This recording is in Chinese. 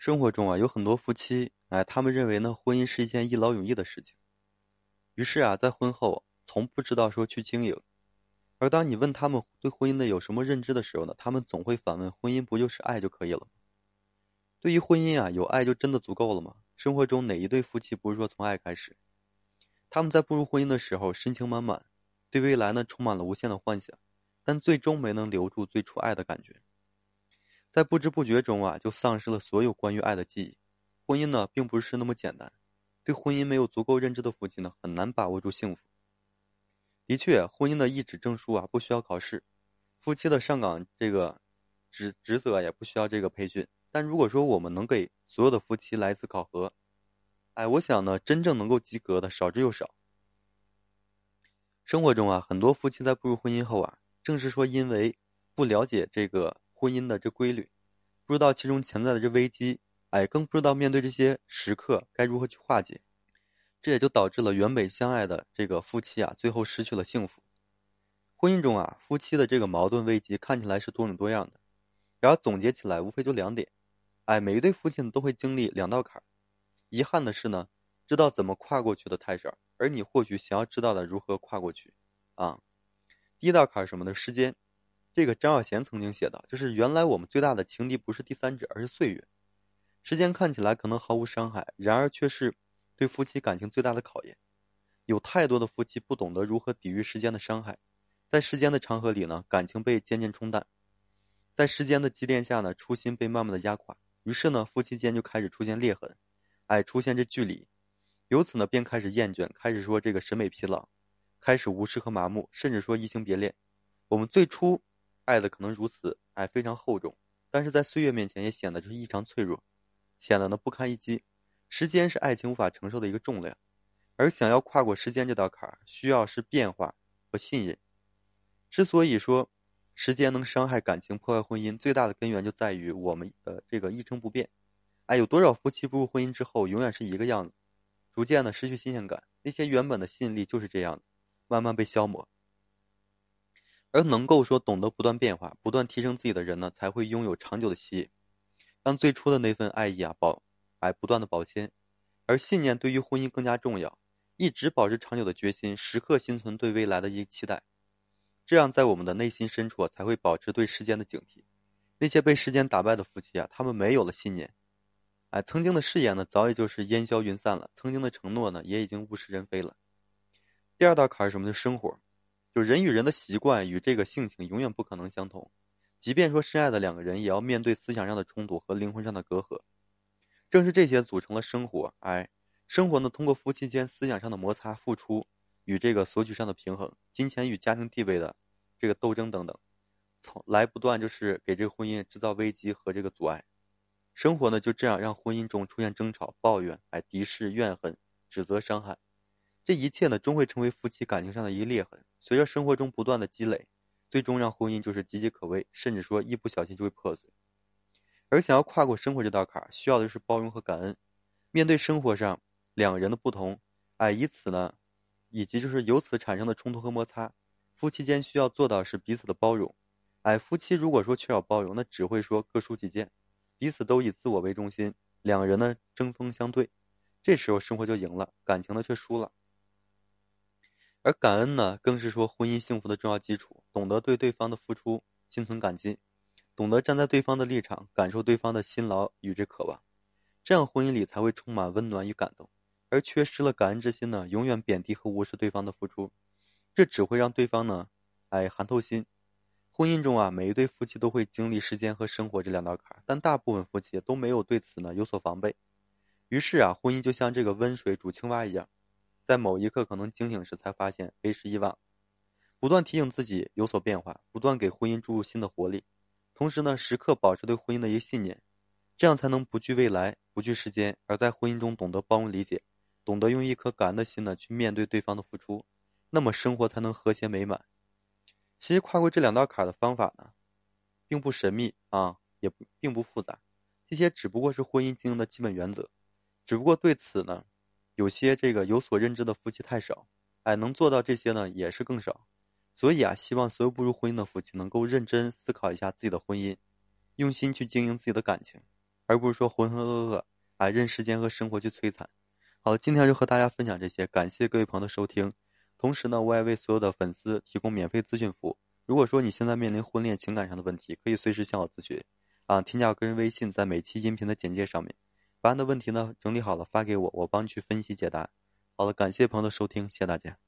生活中啊，有很多夫妻，哎，他们认为呢，婚姻是一件一劳永逸的事情，于是啊，在婚后从不知道说去经营。而当你问他们对婚姻的有什么认知的时候呢，他们总会反问：婚姻不就是爱就可以了？对于婚姻啊，有爱就真的足够了吗？生活中哪一对夫妻不是说从爱开始？他们在步入婚姻的时候深情满满，对未来呢充满了无限的幻想，但最终没能留住最初爱的感觉。在不知不觉中啊，就丧失了所有关于爱的记忆。婚姻呢，并不是那么简单。对婚姻没有足够认知的夫妻呢，很难把握住幸福。的确，婚姻的一纸证书啊，不需要考试；夫妻的上岗这个职职责也不需要这个培训。但如果说我们能给所有的夫妻来一次考核，哎，我想呢，真正能够及格的少之又少。生活中啊，很多夫妻在步入婚姻后啊，正是说因为不了解这个。婚姻的这规律，不知道其中潜在的这危机，哎，更不知道面对这些时刻该如何去化解，这也就导致了原本相爱的这个夫妻啊，最后失去了幸福。婚姻中啊，夫妻的这个矛盾危机看起来是多种多样的，然后总结起来无非就两点，哎，每一对夫妻都会经历两道坎儿。遗憾的是呢，知道怎么跨过去的太少，而你或许想要知道的如何跨过去，啊，第一道坎儿什么呢？时间。这个张小娴曾经写道：“就是原来我们最大的情敌不是第三者，而是岁月。时间看起来可能毫无伤害，然而却是对夫妻感情最大的考验。有太多的夫妻不懂得如何抵御时间的伤害，在时间的长河里呢，感情被渐渐冲淡，在时间的积淀下呢，初心被慢慢的压垮。于是呢，夫妻间就开始出现裂痕，哎，出现这距离，由此呢，便开始厌倦，开始说这个审美疲劳，开始无视和麻木，甚至说移情别恋。我们最初。”爱的可能如此，爱非常厚重，但是在岁月面前也显得就是异常脆弱，显得呢不堪一击。时间是爱情无法承受的一个重量，而想要跨过时间这道坎儿，需要是变化和信任。之所以说时间能伤害感情、破坏婚姻，最大的根源就在于我们的这个一成不变。哎，有多少夫妻步入婚姻之后，永远是一个样子，逐渐的失去新鲜感，那些原本的吸引力就是这样，慢慢被消磨。而能够说懂得不断变化、不断提升自己的人呢，才会拥有长久的吸引，让最初的那份爱意啊保，哎不断的保鲜。而信念对于婚姻更加重要，一直保持长久的决心，时刻心存对未来的一个期待，这样在我们的内心深处啊才会保持对时间的警惕。那些被时间打败的夫妻啊，他们没有了信念，哎，曾经的誓言呢，早已就是烟消云散了；曾经的承诺呢，也已经物是人非了。第二道坎是什么？就生活。就人与人的习惯与这个性情永远不可能相同，即便说深爱的两个人，也要面对思想上的冲突和灵魂上的隔阂。正是这些组成了生活。哎，生活呢，通过夫妻间思想上的摩擦、付出与这个索取上的平衡、金钱与家庭地位的这个斗争等等，从来不断就是给这个婚姻制造危机和这个阻碍。生活呢，就这样让婚姻中出现争吵、抱怨、哎敌视、怨恨、指责、伤害。这一切呢，终会成为夫妻感情上的一个裂痕。随着生活中不断的积累，最终让婚姻就是岌岌可危，甚至说一不小心就会破碎。而想要跨过生活这道坎，需要的是包容和感恩。面对生活上两个人的不同，哎，以此呢，以及就是由此产生的冲突和摩擦，夫妻间需要做到是彼此的包容。哎，夫妻如果说缺少包容，那只会说各抒己见，彼此都以自我为中心，两个人呢针锋相对，这时候生活就赢了，感情呢却输了。而感恩呢，更是说婚姻幸福的重要基础。懂得对对方的付出心存感激，懂得站在对方的立场，感受对方的辛劳与之渴望，这样婚姻里才会充满温暖与感动。而缺失了感恩之心呢，永远贬低和无视对方的付出，这只会让对方呢，哎寒透心。婚姻中啊，每一对夫妻都会经历时间和生活这两道坎儿，但大部分夫妻都没有对此呢有所防备。于是啊，婚姻就像这个温水煮青蛙一样。在某一刻可能惊醒时，才发现为时已晚。不断提醒自己有所变化，不断给婚姻注入新的活力，同时呢，时刻保持对婚姻的一个信念，这样才能不惧未来，不惧时间，而在婚姻中懂得包容理解，懂得用一颗感恩的心呢去面对对方的付出，那么生活才能和谐美满。其实跨过这两道坎的方法呢，并不神秘啊，也并不复杂，这些只不过是婚姻经营的基本原则，只不过对此呢。有些这个有所认知的夫妻太少，哎，能做到这些呢也是更少，所以啊，希望所有步入婚姻的夫妻能够认真思考一下自己的婚姻，用心去经营自己的感情，而不是说浑浑噩噩啊，任时间和生活去摧残。好，今天就和大家分享这些，感谢各位朋友的收听。同时呢，我也为所有的粉丝提供免费咨询服务。如果说你现在面临婚恋情感上的问题，可以随时向我咨询。啊，添加我个人微信，在每期音频的简介上面，答案的问题呢整理好了发给我，我帮你去分析解答。好了，感谢朋友的收听，谢谢大家。